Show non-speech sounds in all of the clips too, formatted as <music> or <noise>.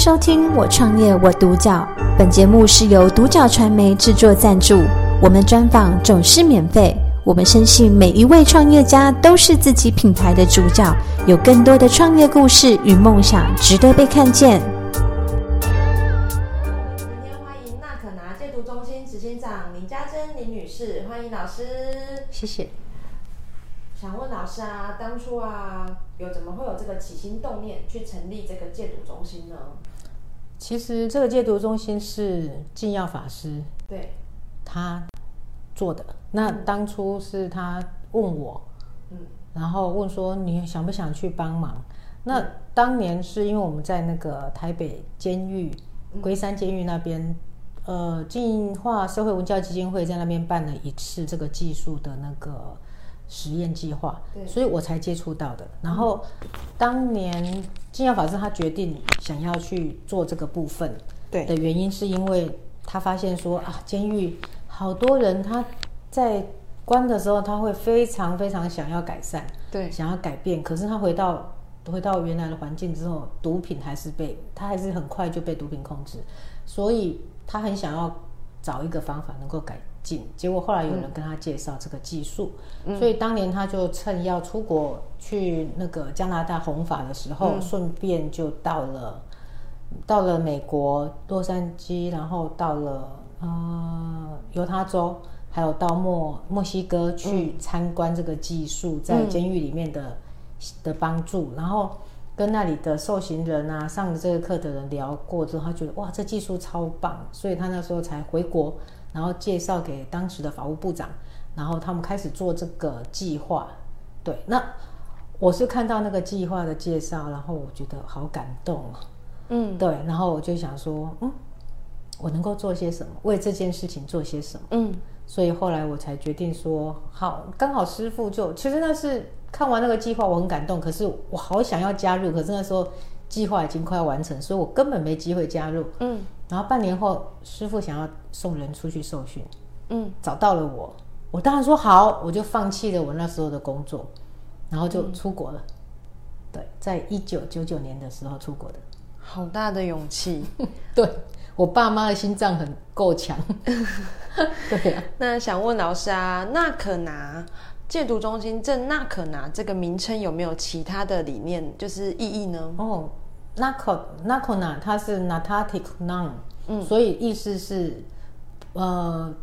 收听《我创业我独角》，本节目是由独角传媒制作赞助，我们专访总是免费。我们深信每一位创业家都是自己品牌的主角，有更多的创业故事与梦想值得被看见。今天欢迎娜可拿戒毒中心执行长林家珍林女士，欢迎老师，谢谢。想问老师啊，当初啊，有怎么会有这个起心动念去成立这个戒毒中心呢？其实这个戒毒中心是净耀法师对他做的。那当初是他问我，嗯，然后问说你想不想去帮忙？那当年是因为我们在那个台北监狱龟山监狱那边，呃，进化社会文教基金会在那边办了一次这个技术的那个。实验计划，所以我才接触到的。然后当年金耀法师他决定想要去做这个部分，对的原因是因为他发现说啊，监狱好多人他在关的时候，他会非常非常想要改善，对，想要改变。可是他回到回到原来的环境之后，毒品还是被他还是很快就被毒品控制，所以他很想要找一个方法能够改进。结果后来有人跟他介绍这个技术，嗯，所以当年他就趁要出国去那个加拿大弘法的时候，嗯，顺便就到了到了美国洛杉矶，然后到了呃犹他州，还有到墨墨西哥去参观这个技术在监狱里面的，嗯，的帮助，然后跟那里的受刑人啊上了这个课的人聊过之后，他觉得哇，这技术超棒，所以他那时候才回国。然后介绍给当时的法务部长，然后他们开始做这个计划。对，那我是看到那个计划的介绍，然后我觉得好感动啊。嗯，对，然后我就想说，嗯，我能够做些什么，为这件事情做些什么？嗯，所以后来我才决定说，好，刚好师傅就，其实那是看完那个计划，我很感动，可是我好想要加入，可是那时候计划已经快要完成，所以我根本没机会加入。嗯。然后半年后，师傅想要送人出去受训，嗯，找到了我，我当然说好，我就放弃了我那时候的工作，然后就出国了。嗯、对，在一九九九年的时候出国的，好大的勇气。<laughs> 对，我爸妈的心脏很够强。<laughs> 对啊，那想问老师啊，娜可拿戒毒中心这娜可拿这个名称有没有其他的理念，就是意义呢？哦。纳可纳可拿它是 Narcotic Non，嗯，所以意思是，呃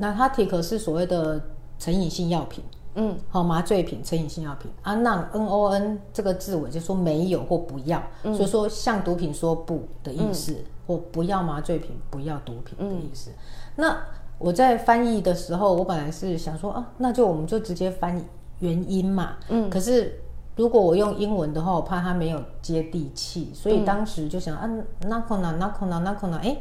，Narcotic 是所谓的成瘾性药品，嗯，好麻醉品、成瘾性药品。啊，Non N O N 这个字尾就说没有或不要，嗯，所以说向毒品说不的意思，嗯，或不要麻醉品、不要毒品的意思。嗯，那我在翻译的时候，我本来是想说啊，那就我们就直接翻译原因嘛，嗯，可是。如果我用英文的话，我怕它没有接地气，所以当时就想，嗯、啊，那可拿，那可拿，那可拿，哎，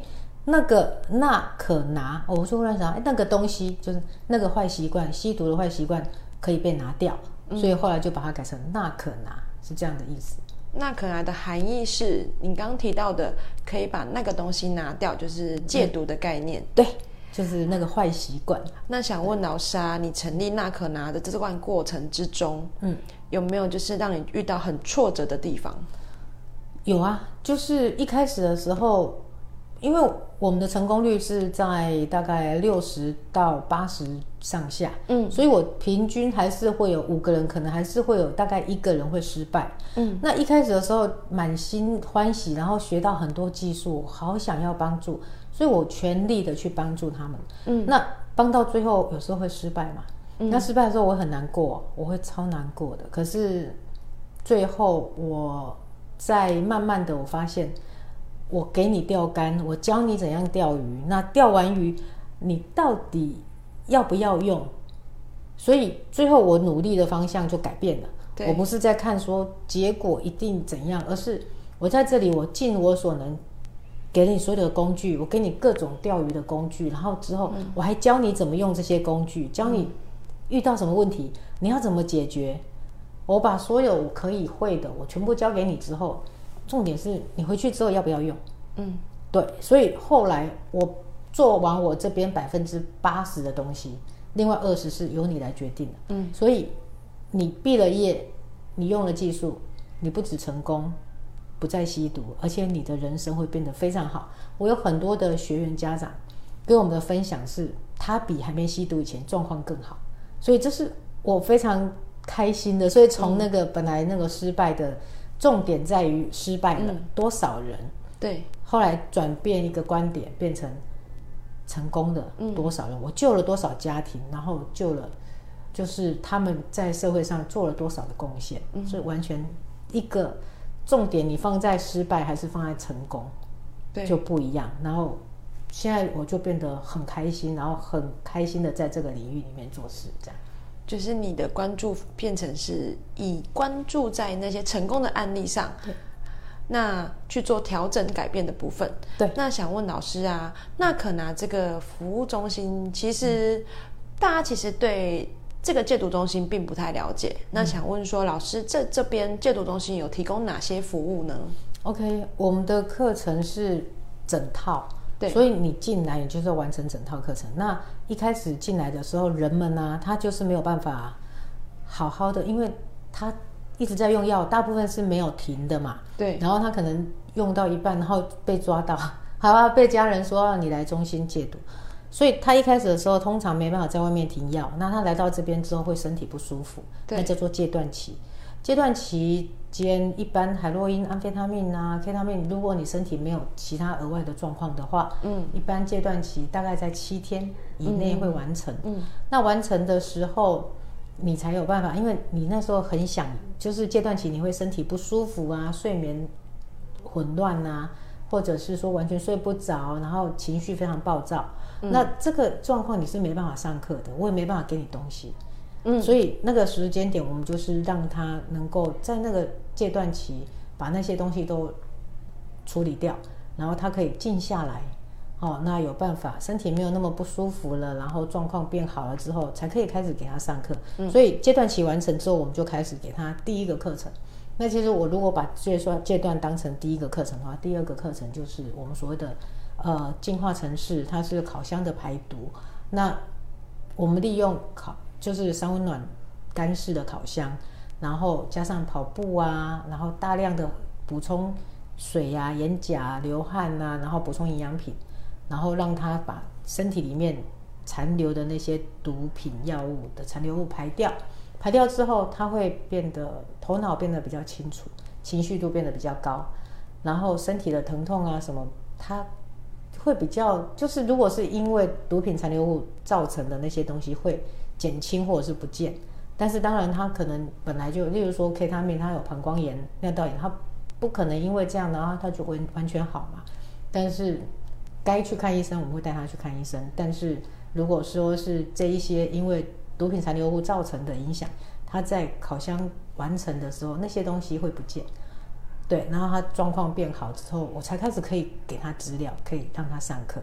那个那可拿，我就忽然想，哎，那个东西就是那个坏习惯，吸毒的坏习惯可以被拿掉，所以后来就把它改成那可拿，是这样的意思。那可拿的含义是你刚刚提到的，可以把那个东西拿掉，就是戒毒的概念。对，就是那个坏习惯。那想问老师啊，你成立那可拿的这段过程之中，嗯。有没有就是让你遇到很挫折的地方？有啊，就是一开始的时候，因为我们的成功率是在大概六十到八十上下，嗯，所以我平均还是会有五个人，可能还是会有大概一个人会失败，嗯。那一开始的时候满心欢喜，然后学到很多技术，好想要帮助，所以我全力的去帮助他们，嗯。那帮到最后有时候会失败嘛？那失败的时候我很难过，我会超难过的。可是最后我在慢慢的我发现，我给你钓竿，我教你怎样钓鱼。那钓完鱼，你到底要不要用？所以最后我努力的方向就改变了。我不是在看说结果一定怎样，而是我在这里，我尽我所能给你所有的工具，我给你各种钓鱼的工具，然后之后我还教你怎么用这些工具，教你。遇到什么问题，你要怎么解决？我把所有可以会的，我全部教给你之后，重点是你回去之后要不要用？嗯，对。所以后来我做完我这边百分之八十的东西，另外二十是由你来决定的。嗯，所以你毕了业，你用了技术，你不止成功，不再吸毒，而且你的人生会变得非常好。我有很多的学员家长给我们的分享是，他比还没吸毒以前状况更好，所以这是我非常开心的。所以从那个本来那个失败的重点在于失败了多少人，对，后来转变一个观点，变成成功的多少人，我救了多少家庭，然后救了。就是他们在社会上做了多少的贡献，嗯，所以完全一个重点，你放在失败还是放在成功，对，就不一样。然后现在我就变得很开心，然后很开心的在这个领域里面做事，这样。就是你的关注变成是以关注在那些成功的案例上，那去做调整改变的部分。对，那想问老师啊，那可拿这个服务中心，其实、嗯、大家其实对。这个戒毒中心并不太了解，那想问说，老师这这边戒毒中心有提供哪些服务呢？OK，我们的课程是整套，对，所以你进来你就是要完成整套课程。那一开始进来的时候，人们呢、啊，他就是没有办法好好的，因为他一直在用药，大部分是没有停的嘛，对。然后他可能用到一半，然后被抓到，好啊，被家人说让你来中心戒毒。所以他一开始的时候，通常没办法在外面停药。那他来到这边之后，会身体不舒服，那叫做戒断期。戒断期间，一般海洛因、安非他命啊、K 他命，如果你身体没有其他额外的状况的话，嗯，一般戒断期大概在七天以内会完成。嗯，嗯，那完成的时候，你才有办法，因为你那时候很想，就是戒断期你会身体不舒服啊，睡眠混乱啊，或者是说完全睡不着，然后情绪非常暴躁。那这个状况你是没办法上课的，我也没办法给你东西，嗯，所以那个时间点我们就是让他能够在那个阶段期把那些东西都处理掉，然后他可以静下来，哦，那有办法身体没有那么不舒服了，然后状况变好了之后，才可以开始给他上课。嗯，所以阶段期完成之后，我们就开始给他第一个课程。那其实我如果把戒断戒断当成第一个课程的话，第二个课程就是我们所谓的。呃，进化城市，它是烤箱的排毒。那我们利用烤，就是三温暖干式的烤箱，然后加上跑步啊，然后大量的补充水呀、啊、眼颊、流汗啊，然后补充营养品，然后让它把身体里面残留的那些毒品药物的残留物排掉。排掉之后，它会变得头脑变得比较清楚，情绪度变得比较高，然后身体的疼痛啊什么，它。会比较，就是如果是因为毒品残留物造成的那些东西会减轻或者是不见，但是当然他可能本来就，例如说 K 他命，他有膀胱炎、尿道炎，他不可能因为这样然后它就完完全好嘛。但是该去看医生，我们会带他去看医生。但是如果说是这一些因为毒品残留物造成的影响，他在烤箱完成的时候，那些东西会不见。对，然后他状况变好之后，我才开始可以给他资料，可以让他上课。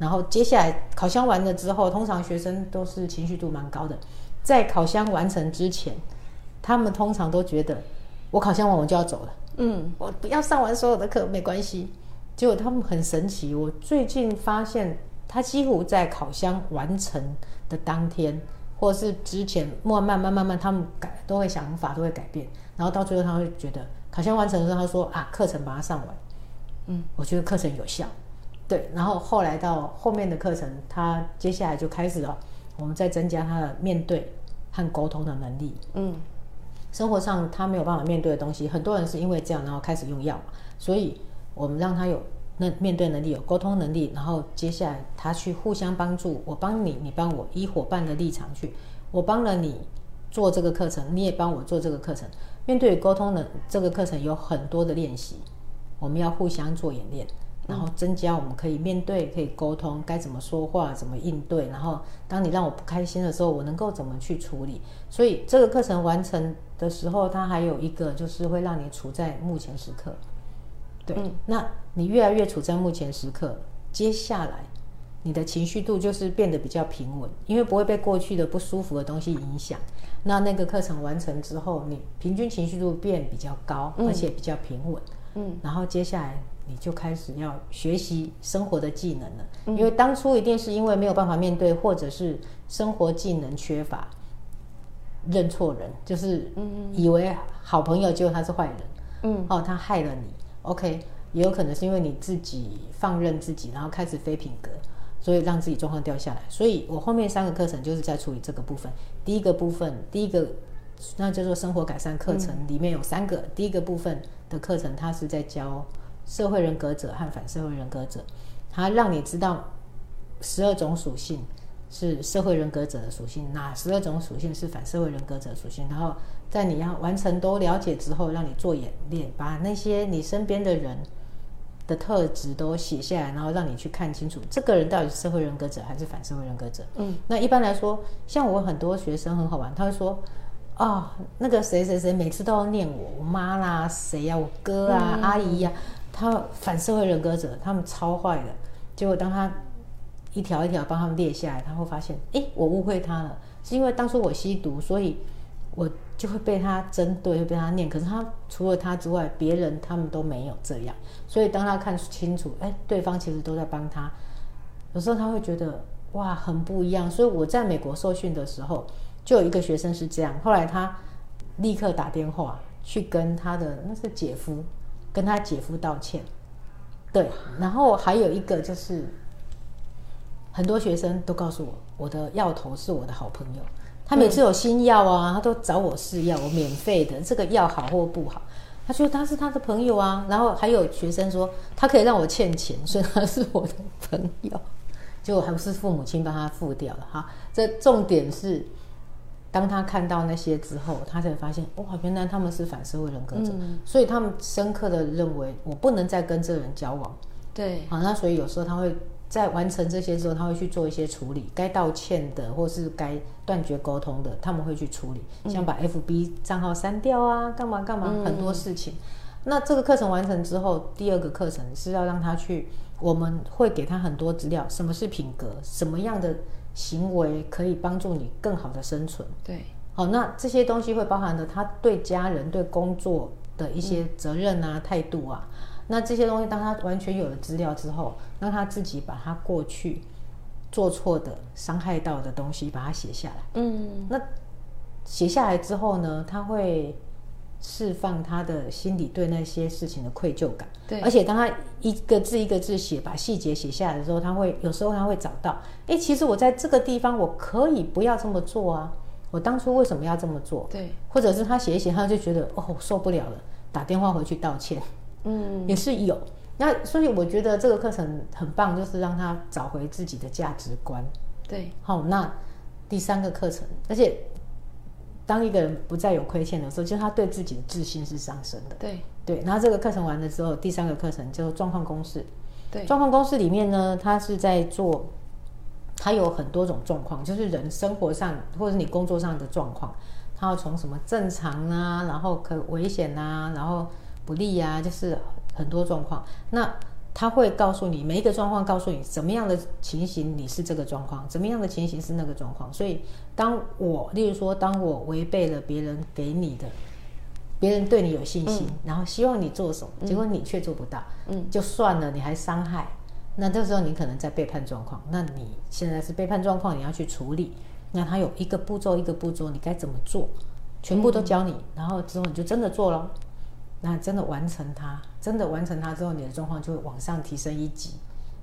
然后接下来烤箱完了之后，通常学生都是情绪度蛮高的，在烤箱完成之前，他们通常都觉得我烤箱完我就要走了，嗯，我不要上完所有的课没关系。结果他们很神奇，我最近发现他几乎在烤箱完成的当天，或是之前，慢慢慢慢慢，他们改都会想法都会改变，然后到最后他会觉得。烤箱完成的时候，他说啊，课程把它上完，嗯，我觉得课程有效，对。然后后来到后面的课程，他接下来就开始了，我们再增加他的面对和沟通的能力，嗯。生活上他没有办法面对的东西，很多人是因为这样，然后开始用药嘛。所以我们让他有那面对能力，有沟通能力，然后接下来他去互相帮助，我帮你，你帮我，以伙伴的立场去，我帮了你做这个课程，你也帮我做这个课程。面对沟通的这个课程有很多的练习，我们要互相做演练，然后增加我们可以面对、可以沟通、该怎么说话、怎么应对。然后当你让我不开心的时候，我能够怎么去处理？所以这个课程完成的时候，它还有一个就是会让你处在目前时刻。对，那你越来越处在目前时刻，接下来你的情绪度就是变得比较平稳，因为不会被过去的不舒服的东西影响。那那个课程完成之后，你平均情绪度变比较高，而且比较平稳。嗯，然后接下来你就开始要学习生活的技能了。嗯，因为当初一定是因为没有办法面对，或者是生活技能缺乏，认错人，就是以为好朋友，结果他是坏人。嗯，哦，他害了你，OK，也有可能是因为你自己放任自己，然后开始非品格，所以让自己状况掉下来。所以我后面三个课程就是在处理这个部分。第一个部分，第一个那叫做生活改善课程，里面有三个。嗯、第一个部分的课程，它是在教社会人格者和反社会人格者，它让你知道十二种属性是社会人格者的属性，哪十二种属性是反社会人格者的属性，然后。在你要完成都了解之后，让你做演练，把那些你身边的人的特质都写下来，然后让你去看清楚，这个人到底是社会人格者还是反社会人格者。嗯，那一般来说，像我很多学生很好玩，他会说，啊、哦，那个谁谁谁每次都要念我，我妈啦，谁呀、啊，我哥啊，嗯、阿姨呀、啊，他反社会人格者，他们超坏的。结果当他一条一条帮他们列下来，他会发现，哎，我误会他了，是因为当初我吸毒，所以我。就会被他针对，会被他念。可是他除了他之外，别人他们都没有这样。所以当他看清楚，哎，对方其实都在帮他。有时候他会觉得哇，很不一样。所以我在美国受训的时候，就有一个学生是这样。后来他立刻打电话去跟他的那是姐夫，跟他姐夫道歉。对，然后还有一个就是，很多学生都告诉我，我的药头是我的好朋友。他每次有新药啊，他都找我试药，我免费的。这个药好或不好，他说他是他的朋友啊。然后还有学生说他可以让我欠钱，所以他是我的朋友。结果还不是父母亲帮他付掉了哈。这重点是，当他看到那些之后，他才发现哇，原来他们是反社会人格者，嗯、所以他们深刻的认为我不能再跟这个人交往。对，好，那所以有时候他会。在完成这些之后，他会去做一些处理，该道歉的或是该断绝沟通的，他们会去处理，像把 FB 账号删掉啊，干嘛干嘛，很多事情。那这个课程完成之后，第二个课程是要让他去，我们会给他很多资料，什么是品格，什么样的行为可以帮助你更好的生存。对，好，那这些东西会包含的他对家人、对工作的一些责任啊、态度啊。那这些东西，当他完全有了资料之后，让他自己把他过去做错的、伤害到的东西，把它写下来。嗯，那写下来之后呢，他会释放他的心里对那些事情的愧疚感。对，而且当他一个字一个字写，把细节写下来的时候，他会有时候他会找到，哎，其实我在这个地方我可以不要这么做啊，我当初为什么要这么做？对，或者是他写一写，他就觉得哦，受不了了，打电话回去道歉。嗯，也是有。那所以我觉得这个课程很棒，就是让他找回自己的价值观。对，好，那第三个课程，而且当一个人不再有亏欠的时候，就是他对自己的自信是上升的。对对，然后这个课程完了之后，第三个课程叫做状况公式。对，状况公式里面呢，他是在做，他有很多种状况，就是人生活上或者你工作上的状况，他要从什么正常啊，然后可危险啊，然后。不利、啊，就是很多状况。那他会告诉你每一个状况，告诉你怎么样的情形你是这个状况，怎么样的情形是那个状况。所以，当我例如说，当我违背了别人给你的，别人对你有信心，嗯、然后希望你做什么，结果你却做不到，嗯，就算了，你还伤害，那这时候你可能在背叛状况。那你现在是背叛状况，你要去处理。那他有一个步骤一个步骤，你该怎么做，全部都教你，嗯、然后之后你就真的做了。那真的完成它，真的完成它之后，你的状况就会往上提升一级，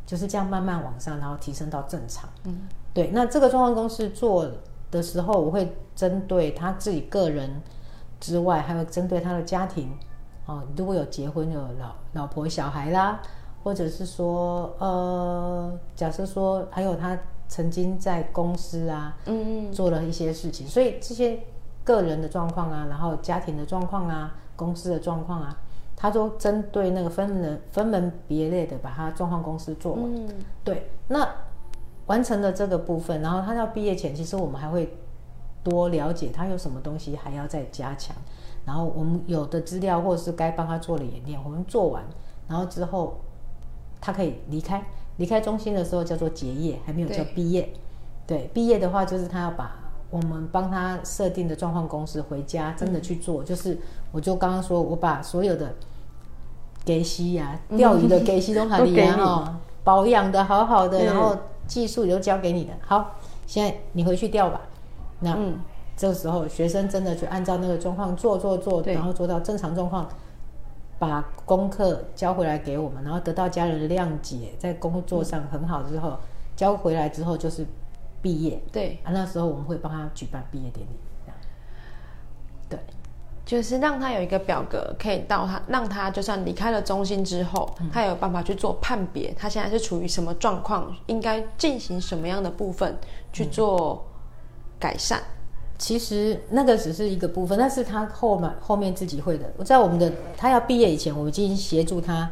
就是这样慢慢往上，然后提升到正常。嗯，对。那这个状况公式做的时候，我会针对他自己个人之外，还有针对他的家庭。哦，如果有结婚有老老婆小孩啦，或者是说，呃，假设说还有他曾经在公司啊，嗯嗯，做了一些事情，所以这些个人的状况啊，然后家庭的状况啊。公司的状况啊，他都针对那个分门分门别类的把他状况公司做完。嗯，对，那完成了这个部分，然后他到毕业前，其实我们还会多了解他有什么东西还要再加强。然后我们有的资料或者是该帮他做的演练，我们做完，然后之后他可以离开。离开中心的时候叫做结业，还没有叫毕业。对，毕业的话就是他要把。我们帮他设定的状况公司回家真的去做，嗯、就是我就刚刚说，我把所有的给西呀、钓鱼的给息都喊 <laughs> 你。哈，保养的好好的，然后技术也都交给你的。好，现在你回去钓吧。那、嗯、这个时候学生真的去按照那个状况做做做，然后做到正常状况，把功课交回来给我们，然后得到家人的谅解，在工作上很好之后，嗯、交回来之后就是毕业。对啊，那时候我们会帮他举办毕业典礼，这样。对，就是让他有一个表格，可以到他让他就算离开了中心之后，嗯、他有办法去做判别，他现在是处于什么状况，应该进行什么样的部分去做改善。嗯其实那个只是一个部分，那是他后面后面自己会的。我在我们的他要毕业以前，我们已经协助他，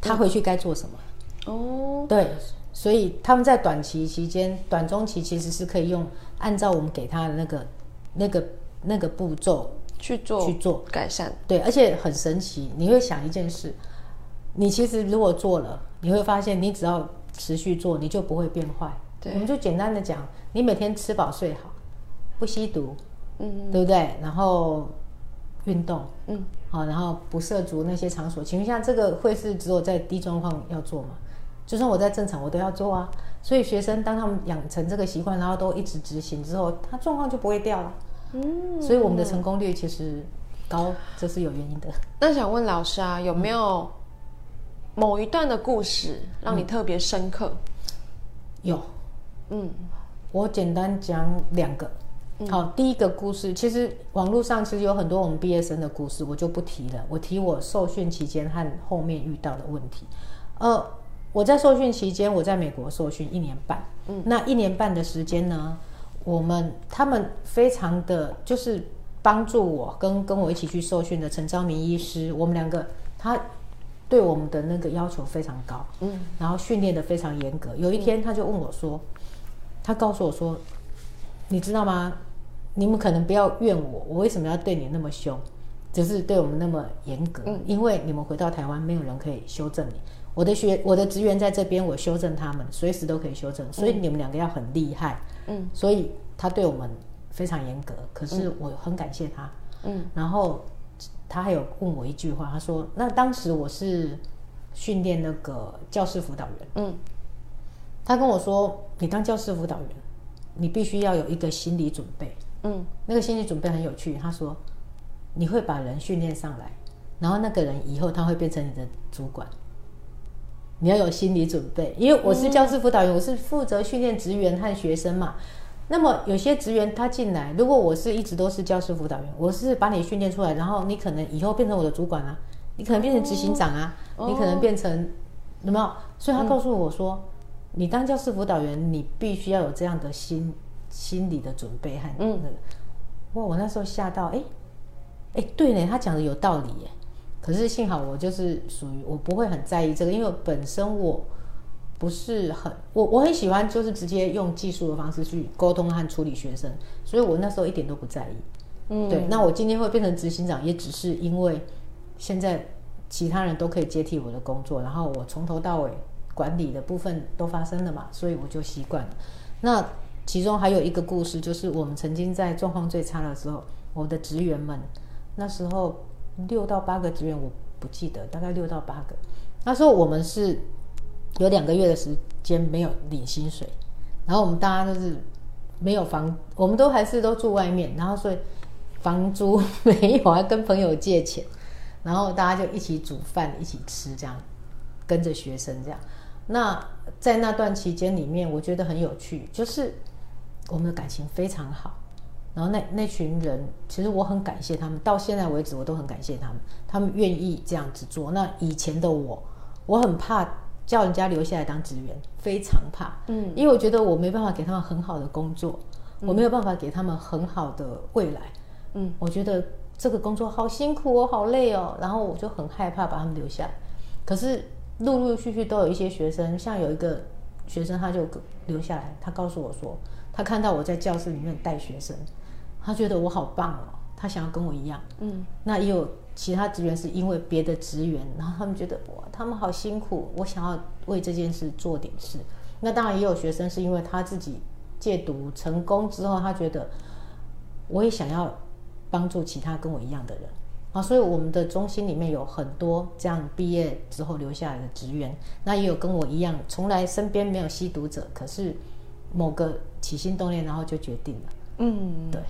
他回去该做什么。哦，对，所以他们在短期期间、短中期其实是可以用按照我们给他的那个、那个、那个步骤去做去做改善。对，而且很神奇，你会想一件事，你其实如果做了，你会发现你只要持续做，你就不会变坏。对，我们就简单的讲，你每天吃饱睡好。不吸毒，嗯，对不对？然后运动，嗯，好，然后不涉足那些场所。请问一下，这个会是只有在低状况要做吗？就算我在正常，我都要做啊。所以学生当他们养成这个习惯，然后都一直执行之后，他状况就不会掉了。嗯，所以我们的成功率其实高，这是有原因的。那想问老师啊，有没有某一段的故事让你特别深刻？嗯，有，嗯，我简单讲两个。好，第一个故事，其实网络上其实有很多我们毕业生的故事，我就不提了。我提我受训期间和后面遇到的问题。呃，我在受训期间，我在美国受训一年半。嗯，那一年半的时间呢，我们他们非常的就是帮助我跟跟我一起去受训的陈昭明医师，我们两个他对我们的那个要求非常高。嗯，然后训练的非常严格。有一天他就问我说，他告诉我说，你知道吗？你们可能不要怨我，我为什么要对你那么凶，只是对我们那么严格？嗯，因为你们回到台湾，没有人可以修正你。我的学，我的职员在这边，我修正他们，随时都可以修正。所以你们两个要很厉害。嗯，所以他对我们非常严格，可是我很感谢他。嗯，然后他还有问我一句话，他说：“那当时我是训练那个教师辅导员。”嗯，他跟我说：“你当教师辅导员，你必须要有一个心理准备。”嗯，那个心理准备很有趣。他说，你会把人训练上来，然后那个人以后他会变成你的主管。你要有心理准备，因为我是教师辅导员，我是负责训练职员和学生嘛。那么有些职员他进来，如果我是一直都是教师辅导员，我是把你训练出来，然后你可能以后变成我的主管啊，你可能变成执行长啊，你可能变成有没有？所以他告诉我说，你当教师辅导员，你必须要有这样的心。心理的准备和那个，嗯、哇！我那时候吓到，哎，哎，对呢，他讲的有道理耶。可是幸好我就是属于我不会很在意这个，因为本身我不是很我我很喜欢就是直接用技术的方式去沟通和处理学生，所以我那时候一点都不在意。嗯，对。那我今天会变成执行长，也只是因为现在其他人都可以接替我的工作，然后我从头到尾管理的部分都发生了嘛，所以我就习惯了。那。其中还有一个故事，就是我们曾经在状况最差的时候，我的职员们那时候六到八个职员，我不记得，大概六到八个。他说我们是有两个月的时间没有领薪水，然后我们大家都是没有房，我们都还是都住外面，然后所以房租没有，还跟朋友借钱，然后大家就一起煮饭一起吃，这样跟着学生这样。那在那段期间里面，我觉得很有趣，就是。我们的感情非常好，然后那那群人，其实我很感谢他们，到现在为止我都很感谢他们，他们愿意这样子做。那以前的我，我很怕叫人家留下来当职员，非常怕，嗯，因为我觉得我没办法给他们很好的工作，我没有办法给他们很好的未来，嗯，我觉得这个工作好辛苦哦，好累哦，然后我就很害怕把他们留下来。可是陆陆续续都有一些学生，像有一个学生他就留下来，他告诉我说。他看到我在教室里面带学生，他觉得我好棒哦，他想要跟我一样。嗯，那也有其他职员是因为别的职员，然后他们觉得哇，他们好辛苦，我想要为这件事做点事。那当然也有学生是因为他自己戒毒成功之后，他觉得我也想要帮助其他跟我一样的人啊，所以我们的中心里面有很多这样毕业之后留下来的职员，那也有跟我一样从来身边没有吸毒者，可是。某个起心动念，然后就决定了。嗯，对。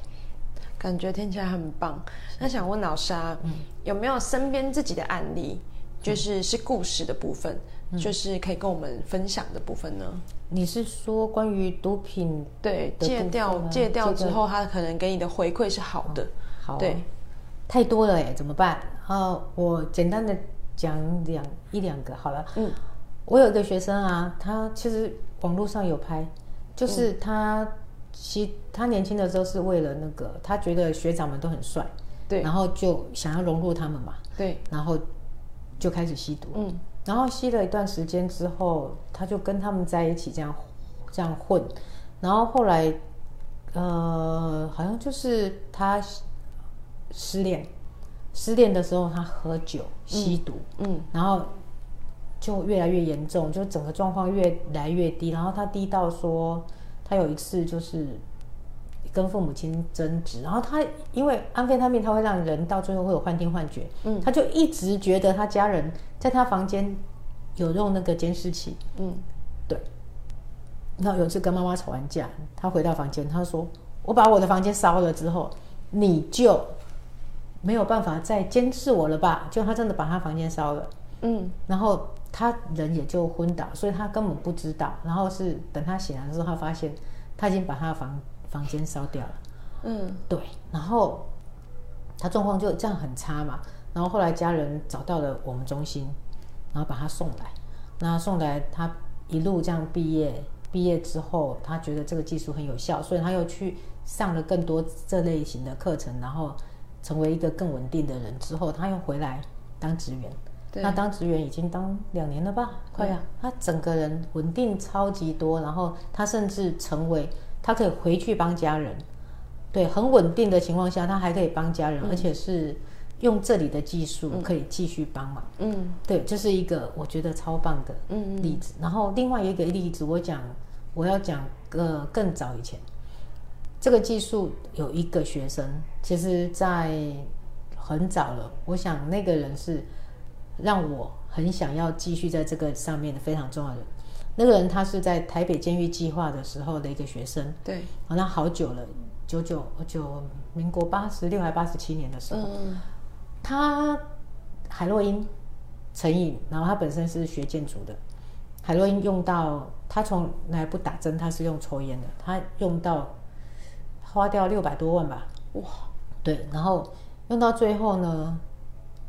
感觉听起来很棒。那想问老师啊，嗯、有没有身边自己的案例，就是是故事的部分，嗯、就是可以跟我们分享的部分呢？你是说关于毒品？对，戒掉戒掉之后，他可能给你的回馈是好的。好，好，对，太多了哎，怎么办？呃，我简单的讲两一两个好了。嗯，我有一个学生啊，他其实网络上有拍，就是他。嗯吸，他年轻的时候是为了那个，他觉得学长们都很帅，对，然后就想要融入他们嘛，对，然后就开始吸毒，嗯，然后吸了一段时间之后，他就跟他们在一起这样这样混，然后后来，呃，好像就是他失恋，失恋的时候他喝酒吸毒，嗯，嗯，然后就越来越严重，就整个状况越来越低，然后他低到说。他有一次就是跟父母亲争执，然后他因为安非他命，他会让人到最后会有幻听幻觉，嗯，他就一直觉得他家人在他房间有用那个监视器，嗯，对。然后有一次跟妈妈吵完架，他回到房间，他说：“我把我的房间烧了之后，你就没有办法再监视我了吧？”就他真的把他房间烧了，嗯，然后。他人也就昏倒，所以他根本不知道。然后是等他醒来的时候，他发现他已经把他的房房间烧掉了。嗯，对。然后他状况就这样很差嘛。然后后来家人找到了我们中心，然后把他送来。那送来，他一路这样毕业。毕业之后，他觉得这个技术很有效，所以他又去上了更多这类型的课程，然后成为一个更稳定的人。之后他又回来当职员。他当职员已经当两年了吧？快呀！他整个人稳定超级多，然后他甚至成为他可以回去帮家人，对，很稳定的情况下，他还可以帮家人，嗯、而且是用这里的技术可以继续帮忙。嗯，对，这是一个我觉得超棒的例子。嗯、然后另外一个例子，我讲我要讲个更早以前，这个技术有一个学生，其实在很早了，我想那个人是。让我很想要继续在这个上面的非常重要的那个人，他是在台北监狱计划的时候的一个学生。对，好，像好久了，九九九，民国八十六还八十七年的时候，嗯、他海洛因成瘾，然后他本身是学建筑的，海洛因用到他从来不打针，他是用抽烟的，他用到花掉六百多万吧，哇，对，然后用到最后呢，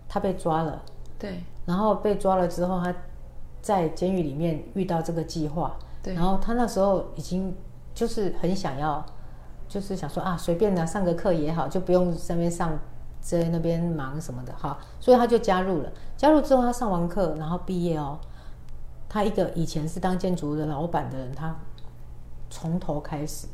他被抓了。对，然后被抓了之后，他在监狱里面遇到这个计划，对，然后他那时候已经就是很想要，就是想说啊，随便的上个课也好，就不用在那边上，在那边忙什么的哈，所以他就加入了。加入之后，他上完课，然后毕业哦，他一个以前是当建筑的老板的人，他从头开始。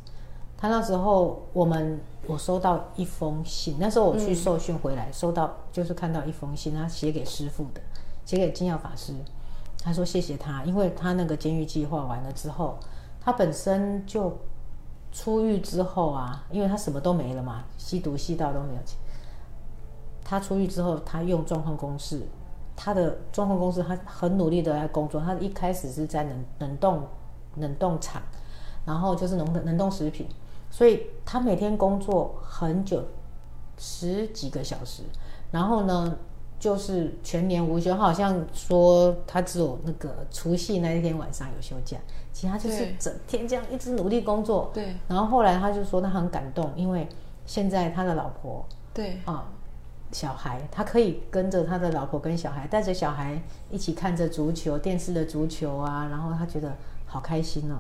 他那时候，我们我收到一封信。那时候我去受训回来，收到就是看到一封信，他写给师傅的，写给金耀法师。他说谢谢他，因为他那个监狱计划完了之后，他本身就出狱之后啊，因为他什么都没了嘛，吸毒吸到都没有钱。他出狱之后，他用状况公式，他的状况公式，他很努力的在工作。他一开始是在冷冷冻冷冻厂，然后就是冷冷冻食品。所以他每天工作很久，十几个小时，然后呢，就是全年无休。他好像说他只有那个除夕那一天晚上有休假，其他就是整天这样一直努力工作。对。然后后来他就说他很感动，因为现在他的老婆，对啊，小孩，他可以跟着他的老婆跟小孩，带着小孩一起看着足球电视的足球啊，然后他觉得好开心哦。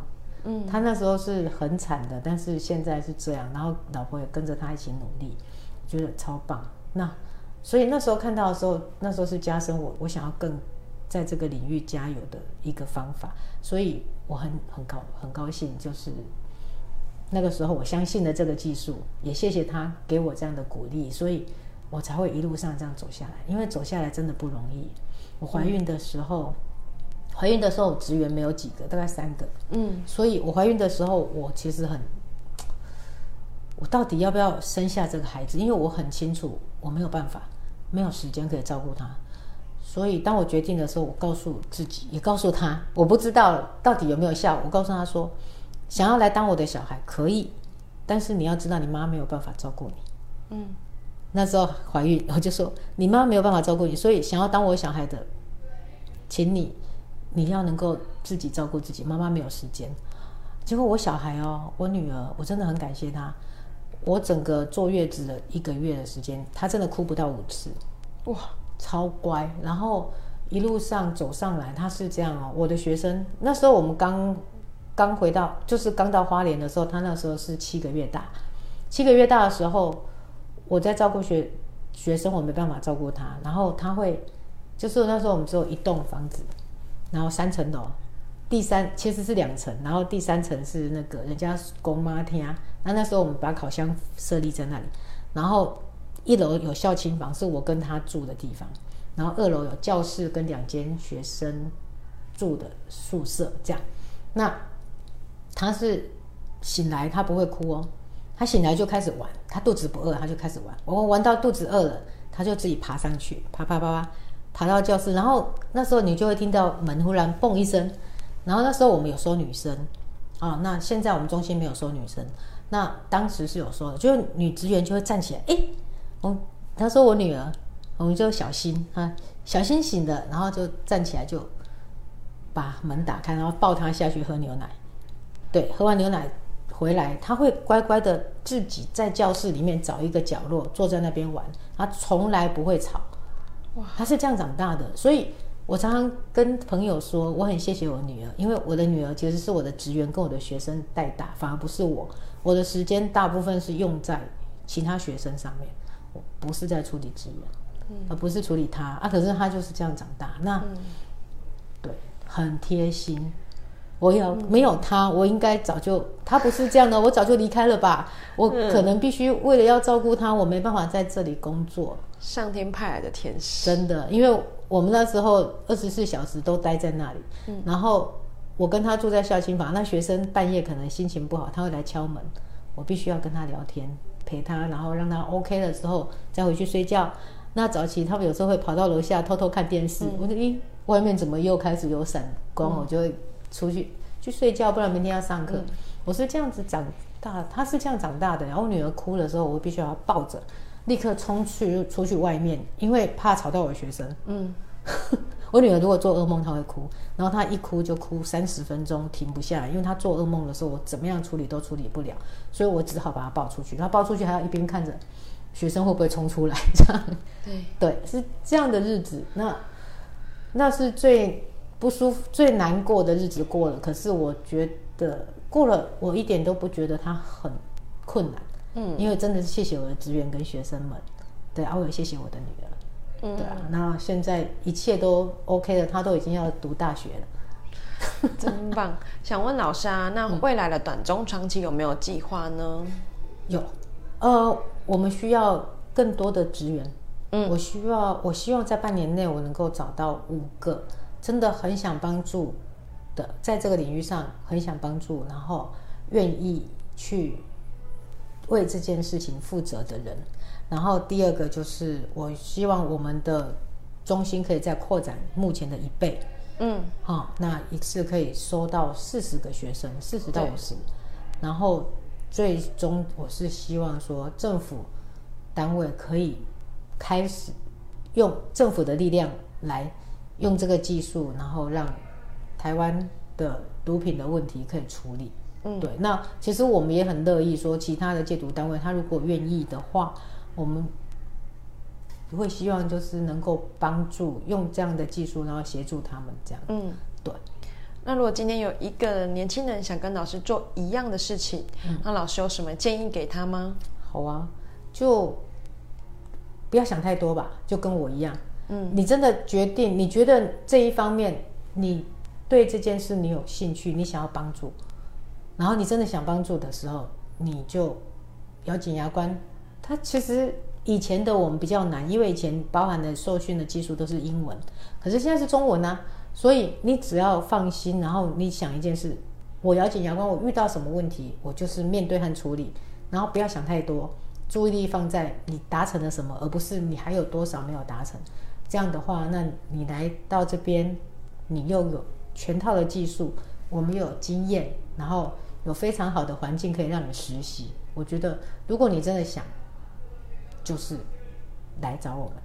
嗯，他那时候是很惨的，但是现在是这样，然后老婆也跟着他一起努力，觉得超棒。那所以那时候看到的时候，那时候是加深我我想要更在这个领域加油的一个方法。所以我很很高很高兴，就是那个时候我相信了这个技术，也谢谢他给我这样的鼓励，所以我才会一路上这样走下来。因为走下来真的不容易。我怀孕的时候。怀孕的时候，职员没有几个，大概三个。嗯，所以我怀孕的时候，我其实很，<tsk> 我到底要不要生下这个孩子？因为我很清楚，我没有办法，没有时间可以照顾他。所以当我决定的时候，我告诉自己，也告诉他，我不知道到底有没有效。我告诉他说，想要来当我的小孩可以，但是你要知道，你妈没有办法照顾你。嗯，那时候怀孕，我就说你妈没有办法照顾你，所以想要当我小孩的，请你你要能够自己照顾自己，妈妈没有时间。结果我小孩哦，我女儿，我真的很感谢她。我整个坐月子的一个月的时间，她真的哭不到五次，哇，超乖。然后一路上走上来，她是这样哦。我的学生那时候我们刚刚回到，就是刚到花莲的时候，她那时候是七个月大。七个月大的时候，我在照顾学学生，我没办法照顾她。然后她会，就是那时候我们只有一栋房子，然后三层楼。第三其实是两层，然后第三层是那个人家公妈厅。那那时候我们把烤箱设立在那里，然后一楼有孝亲房，是我跟他住的地方，然后二楼有教室跟两间学生住的宿舍，这样。那他是醒来他不会哭哦，他醒来就开始玩，他肚子不饿他就开始玩，我玩到肚子饿了，他就自己爬上去，爬爬爬爬，爬到教室，然后那时候你就会听到门忽然嘣一声。然后那时候我们有收女生，啊，那现在我们中心没有收女生。那当时是有收的，就女职员就会站起来，哎，我他说我女儿，我们就小心啊，小心醒的，然后就站起来就把门打开，然后抱她下去喝牛奶。对，喝完牛奶回来，她会乖乖的自己在教室里面找一个角落坐在那边玩，她从来不会吵。哇，她是这样长大的，所以。我常常跟朋友说，我很谢谢我女儿，因为我的女儿其实是我的职员跟我的学生带大，反而不是我。我的时间大部分是用在其他学生上面，我不是在处理职员，嗯、而不是处理他啊。可是他就是这样长大，那、嗯、对，很贴心。我要没有他，我应该早就他不是这样的，我早就离开了吧。我可能必须为了要照顾他，我没办法在这里工作。上天派来的天使，真的，因为。我们那时候二十四小时都待在那里，嗯，然后我跟他住在孝亲房。那学生半夜可能心情不好，他会来敲门，我必须要跟他聊天，陪他，然后让他 OK 了之后再回去睡觉。那早起他们有时候会跑到楼下偷偷看电视，嗯、我说咦，外面怎么又开始有闪光？嗯、我就会出去去睡觉，不然明天要上课。嗯、我是这样子长大，他是这样长大的。然后我女儿哭的时候，我必须要抱着。立刻冲去出去外面，因为怕吵到我的学生。嗯，<laughs> 我女儿如果做噩梦，她会哭，然后她一哭就哭三十分钟，停不下来。因为她做噩梦的时候，我怎么样处理都处理不了，所以我只好把她抱出去。她抱出去还要一边看着学生会不会冲出来，这样。对对，是这样的日子。那那是最不舒服、最难过的日子过了。可是我觉得过了，我一点都不觉得它很困难。嗯，因为真的是谢谢我的职员跟学生们，对啊，我也谢谢我的女儿，嗯，对啊，那现在一切都 OK 了，她都已经要读大学了，<laughs> <laughs> 真棒。想问老师啊，那未来的短中长期有没有计划呢？有，呃，我们需要更多的职员，嗯，我需要，我希望在半年内我能够找到五个真的很想帮助的，在这个领域上很想帮助，然后愿意去。为这件事情负责的人，然后第二个就是，我希望我们的中心可以再扩展目前的一倍，嗯，好、哦，那一次可以收到四十个学生，四十到五十，然后最终我是希望说，政府单位可以开始用政府的力量来用这个技术，然后让台湾的毒品的问题可以处理。嗯，对，那其实我们也很乐意说，其他的戒毒单位，他如果愿意的话，我们会希望就是能够帮助用这样的技术，然后协助他们这样。嗯，对。那如果今天有一个年轻人想跟老师做一样的事情，嗯，那老师有什么建议给他吗？好啊，就不要想太多吧，就跟我一样。嗯，你真的决定，你觉得这一方面你对这件事你有兴趣，你想要帮助。然后你真的想帮助的时候，你就咬紧牙关。它其实以前的我们比较难，因为以前包含的受训的技术都是英文，可是现在是中文啊。所以你只要放心，然后你想一件事，我咬紧牙关，我遇到什么问题，我就是面对和处理，然后不要想太多，注意力放在你达成了什么，而不是你还有多少没有达成。这样的话，那你来到这边，你又有全套的技术，我们又有经验，然后。有非常好的环境可以让你实习。我觉得，如果你真的想就是来找我们，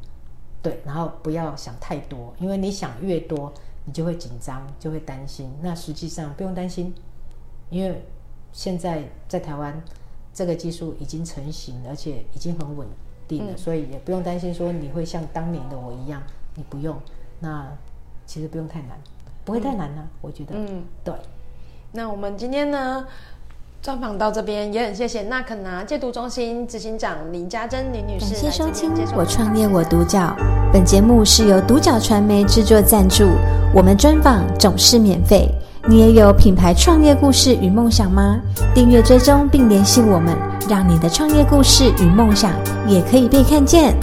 对，然后不要想太多，因为你想越多，你就会紧张，就会担心。那实际上不用担心，因为现在在台湾这个技术已经成型，而且已经很稳定了，嗯、所以也不用担心说你会像当年的我一样，你不用。那其实不用太难，不会太难呢、啊，嗯、我觉得。嗯，对。那我们今天呢，专访到这边，也很谢谢娜肯拿戒毒中心执行长林家珍林女士。感谢收听《我创业我独角》，本节目是由独角传媒制作赞助，我们专访总是免费。你也有品牌创业故事与梦想吗？订阅追踪并联系我们，让你的创业故事与梦想也可以被看见。